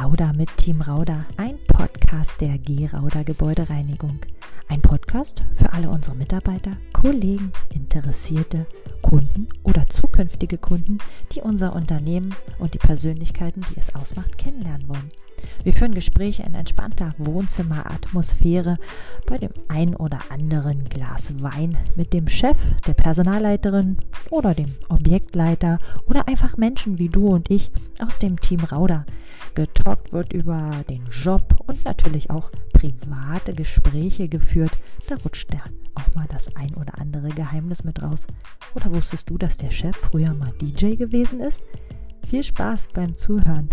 Lauda mit Team Rauda, ein Podcast der G-Rauda Gebäudereinigung. Ein Podcast für alle unsere Mitarbeiter, Kollegen, Interessierte, Kunden oder zukünftige Kunden, die unser Unternehmen und die Persönlichkeiten, die es ausmacht, kennenlernen wollen. Wir führen Gespräche in entspannter Wohnzimmeratmosphäre bei dem ein oder anderen Glas Wein mit dem Chef, der Personalleiterin oder dem Objektleiter oder einfach Menschen wie du und ich aus dem Team Rauder. Getalkt wird über den Job und natürlich auch private Gespräche geführt. Da rutscht ja auch mal das ein oder andere Geheimnis mit raus. Oder wusstest du, dass der Chef früher mal DJ gewesen ist? Viel Spaß beim Zuhören.